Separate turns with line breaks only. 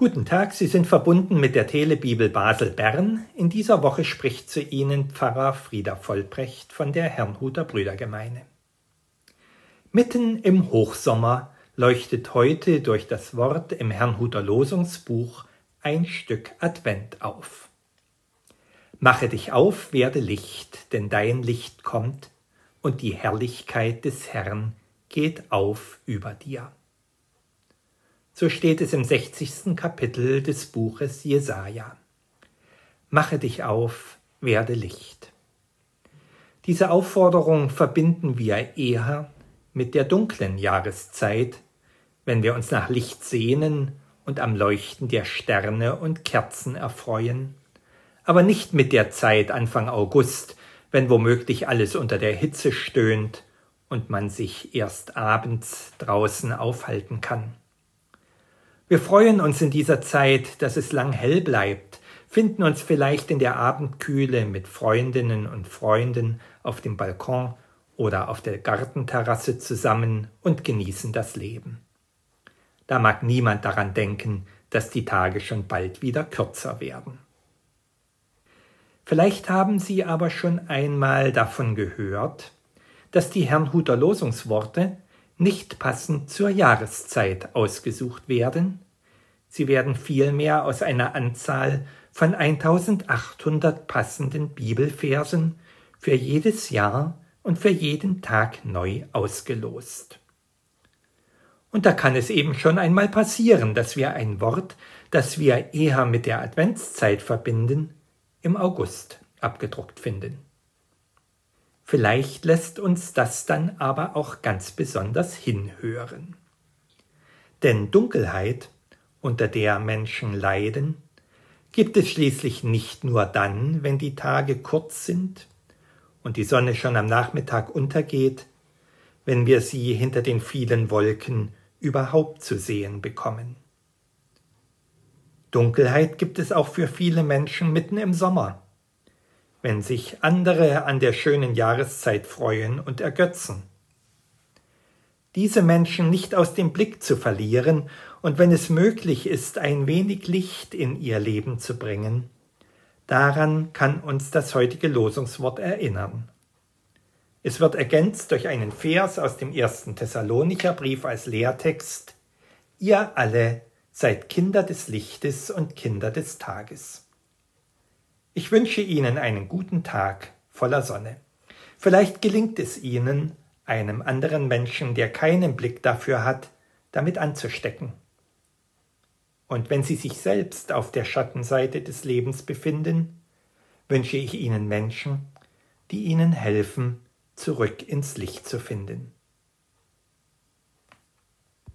Guten Tag, Sie sind verbunden mit der Telebibel Basel Bern. In dieser Woche spricht zu Ihnen Pfarrer Frieder Vollbrecht von der Herrnhuter Brüdergemeine. Mitten im Hochsommer leuchtet heute durch das Wort im Herrnhuter Losungsbuch ein Stück Advent auf. Mache dich auf, werde Licht, denn dein Licht kommt und die Herrlichkeit des Herrn geht auf über dir. So steht es im 60. Kapitel des Buches Jesaja. Mache dich auf, werde Licht. Diese Aufforderung verbinden wir eher mit der dunklen Jahreszeit, wenn wir uns nach Licht sehnen und am Leuchten der Sterne und Kerzen erfreuen, aber nicht mit der Zeit Anfang August, wenn womöglich alles unter der Hitze stöhnt und man sich erst abends draußen aufhalten kann. Wir freuen uns in dieser Zeit, dass es lang hell bleibt, finden uns vielleicht in der Abendkühle mit Freundinnen und Freunden auf dem Balkon oder auf der Gartenterrasse zusammen und genießen das Leben. Da mag niemand daran denken, dass die Tage schon bald wieder kürzer werden. Vielleicht haben Sie aber schon einmal davon gehört, dass die Herrnhuter Losungsworte nicht passend zur Jahreszeit ausgesucht werden, sie werden vielmehr aus einer Anzahl von 1800 passenden Bibelversen für jedes Jahr und für jeden Tag neu ausgelost. Und da kann es eben schon einmal passieren, dass wir ein Wort, das wir eher mit der Adventszeit verbinden, im August abgedruckt finden. Vielleicht lässt uns das dann aber auch ganz besonders hinhören. Denn Dunkelheit, unter der Menschen leiden, gibt es schließlich nicht nur dann, wenn die Tage kurz sind und die Sonne schon am Nachmittag untergeht, wenn wir sie hinter den vielen Wolken überhaupt zu sehen bekommen. Dunkelheit gibt es auch für viele Menschen mitten im Sommer, wenn sich andere an der schönen Jahreszeit freuen und ergötzen. Diese Menschen nicht aus dem Blick zu verlieren und wenn es möglich ist, ein wenig Licht in ihr Leben zu bringen, daran kann uns das heutige Losungswort erinnern. Es wird ergänzt durch einen Vers aus dem ersten Thessalonicher Brief als Lehrtext Ihr alle seid Kinder des Lichtes und Kinder des Tages. Ich wünsche Ihnen einen guten Tag voller Sonne. Vielleicht gelingt es Ihnen, einem anderen Menschen, der keinen Blick dafür hat, damit anzustecken. Und wenn Sie sich selbst auf der Schattenseite des Lebens befinden, wünsche ich Ihnen Menschen, die Ihnen helfen, zurück ins Licht zu finden.